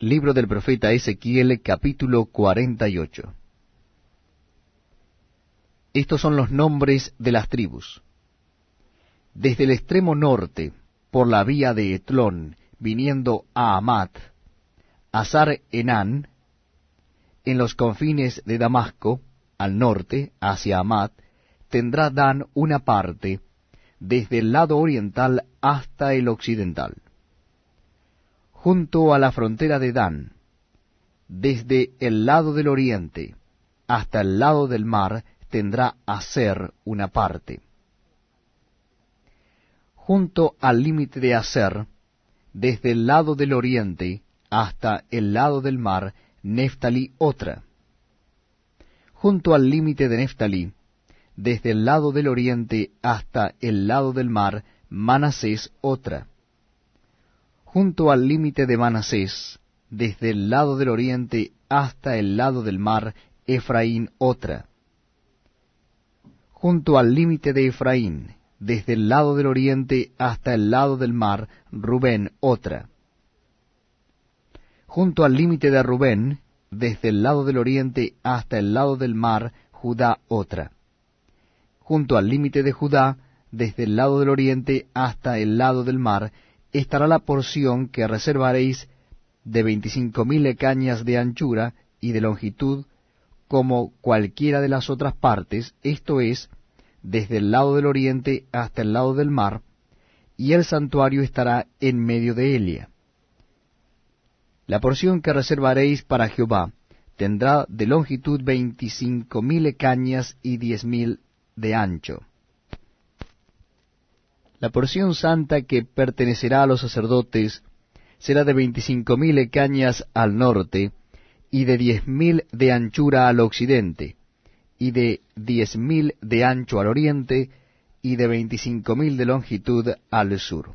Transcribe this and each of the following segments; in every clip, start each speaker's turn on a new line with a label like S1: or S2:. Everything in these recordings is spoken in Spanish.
S1: Libro del profeta Ezequiel capítulo 48 Estos son los nombres de las tribus. Desde el extremo norte, por la vía de Etlón, viniendo a Amat, Azar Enán, en los confines de Damasco, al norte, hacia Amat, tendrá Dan una parte, desde el lado oriental hasta el occidental junto a la frontera de Dan, desde el lado del oriente hasta el lado del mar, tendrá Aser una parte. Junto al límite de Aser, desde el lado del oriente hasta el lado del mar, Neftalí otra. Junto al límite de Neftalí, desde el lado del oriente hasta el lado del mar, Manasés otra junto al límite de Manasés, desde el lado del oriente hasta el lado del mar, Efraín otra. Junto al límite de Efraín, desde el lado del oriente hasta el lado del mar, Rubén otra. Junto al límite de Rubén, desde el lado del oriente hasta el lado del mar, Judá otra. Junto al límite de Judá, desde el lado del oriente hasta el lado del mar, estará la porción que reservaréis de veinticinco mil cañas de anchura y de longitud, como cualquiera de las otras partes, esto es, desde el lado del oriente hasta el lado del mar, y el santuario estará en medio de Elia. La porción que reservaréis para Jehová tendrá de longitud veinticinco mil cañas y diez mil de ancho. La porción santa que pertenecerá a los sacerdotes será de veinticinco mil cañas al norte, y de diez mil de anchura al occidente, y de diez mil de ancho al oriente, y de veinticinco mil de longitud al sur.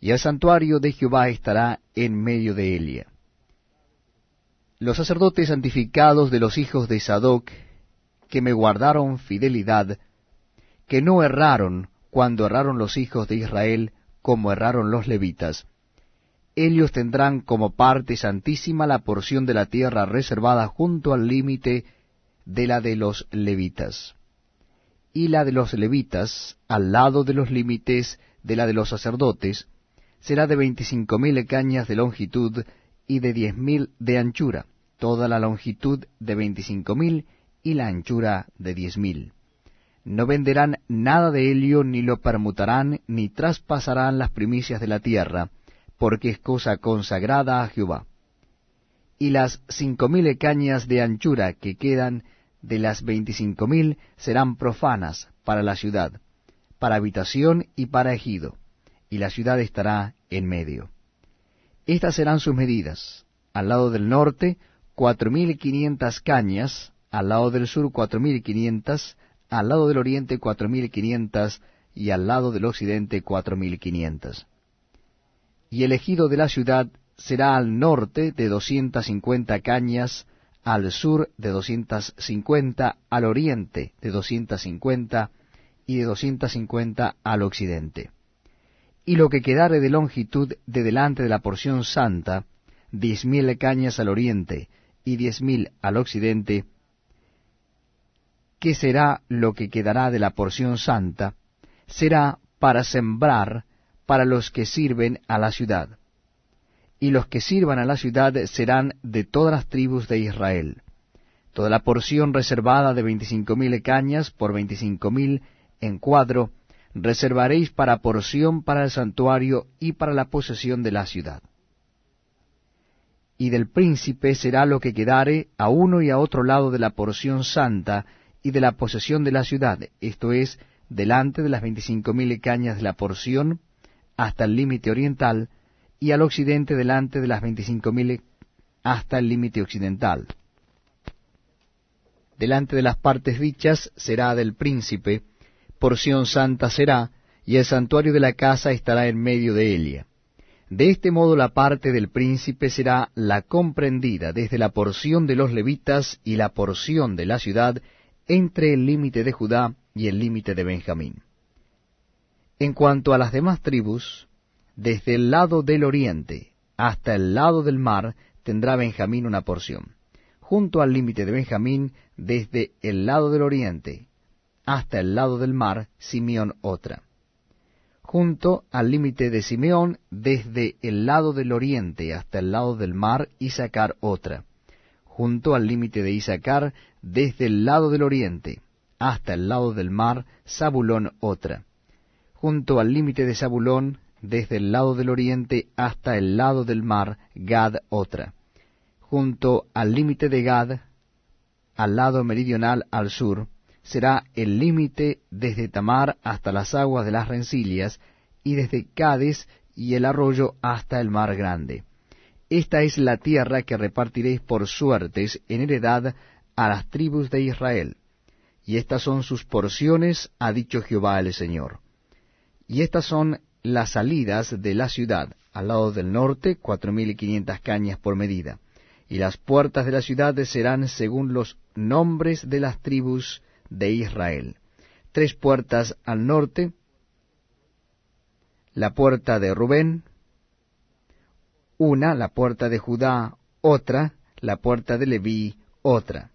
S1: Y el santuario de Jehová estará en medio de Elia. Los sacerdotes santificados de los hijos de Sadoc, que me guardaron fidelidad, que no erraron, cuando erraron los hijos de Israel, como erraron los levitas. Ellos tendrán como parte santísima la porción de la tierra reservada junto al límite de la de los levitas, y la de los levitas, al lado de los límites de la de los sacerdotes, será de veinticinco mil cañas de longitud y de diez mil de anchura, toda la longitud de veinticinco mil y la anchura de diez mil no venderán nada de ello, ni lo permutarán, ni traspasarán las primicias de la tierra, porque es cosa consagrada a Jehová. Y las cinco mil cañas de anchura que quedan de las veinticinco mil serán profanas para la ciudad, para habitación y para ejido, y la ciudad estará en medio. Estas serán sus medidas. Al lado del norte, cuatro mil quinientas cañas, al lado del sur cuatro mil quinientas, al lado del oriente cuatro mil quinientas, y al lado del occidente cuatro mil quinientas. Y el ejido de la ciudad será al norte de doscientas cincuenta cañas, al sur de doscientas cincuenta, al oriente de doscientas cincuenta, y de doscientas cincuenta al occidente. Y lo que quedare de longitud de delante de la porción santa, diez mil cañas al oriente, y diez mil al occidente, ¿qué será lo que quedará de la porción santa? Será para sembrar para los que sirven a la ciudad. Y los que sirvan a la ciudad serán de todas las tribus de Israel. Toda la porción reservada de veinticinco mil cañas por veinticinco mil en cuadro, reservaréis para porción para el santuario y para la posesión de la ciudad. Y del príncipe será lo que quedare a uno y a otro lado de la porción santa, y de la posesión de la ciudad, esto es, delante de las veinticinco mil cañas de la porción, hasta el límite oriental, y al occidente delante de las veinticinco mil hasta el límite occidental. Delante de las partes dichas será del príncipe, porción santa será, y el santuario de la casa estará en medio de ella. De este modo la parte del príncipe será la comprendida desde la porción de los levitas y la porción de la ciudad entre el límite de Judá y el límite de Benjamín. En cuanto a las demás tribus, desde el lado del oriente hasta el lado del mar tendrá Benjamín una porción. Junto al límite de Benjamín, desde el lado del oriente hasta el lado del mar, Simeón otra. Junto al límite de Simeón, desde el lado del oriente hasta el lado del mar, Isaacar otra. Junto al límite de Isaacar, desde el lado del oriente hasta el lado del mar, Zabulón otra. Junto al límite de Zabulón, desde el lado del oriente hasta el lado del mar, Gad otra. Junto al límite de Gad, al lado meridional al sur, será el límite desde Tamar hasta las aguas de las rencillas, y desde Cádiz y el arroyo hasta el mar grande. Esta es la tierra que repartiréis por suertes en heredad a las tribus de Israel. Y estas son sus porciones, ha dicho Jehová el Señor. Y estas son las salidas de la ciudad, al lado del norte, cuatro mil y quinientas cañas por medida. Y las puertas de la ciudad serán según los nombres de las tribus de Israel. Tres puertas al norte, la puerta de Rubén, una, la puerta de Judá, otra, la puerta de Leví, otra.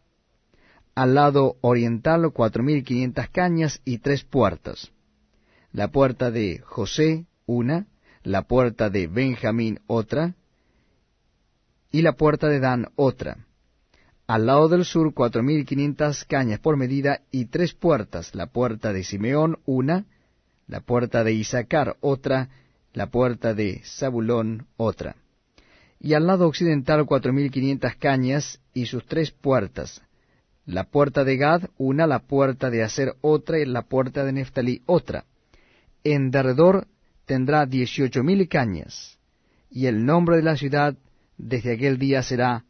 S1: Al lado oriental cuatro mil quinientas cañas y tres puertas. La puerta de José, una, la puerta de Benjamín, otra, y la puerta de Dan, otra al lado del sur cuatro mil quinientas cañas por medida y tres puertas, la puerta de Simeón una, la puerta de Isaacar otra, la puerta de Zabulón otra. Y al lado occidental cuatro mil quinientas cañas y sus tres puertas, la puerta de Gad una, la puerta de Aser otra y la puerta de Neftalí otra. En derredor tendrá dieciocho mil cañas, y el nombre de la ciudad desde aquel día será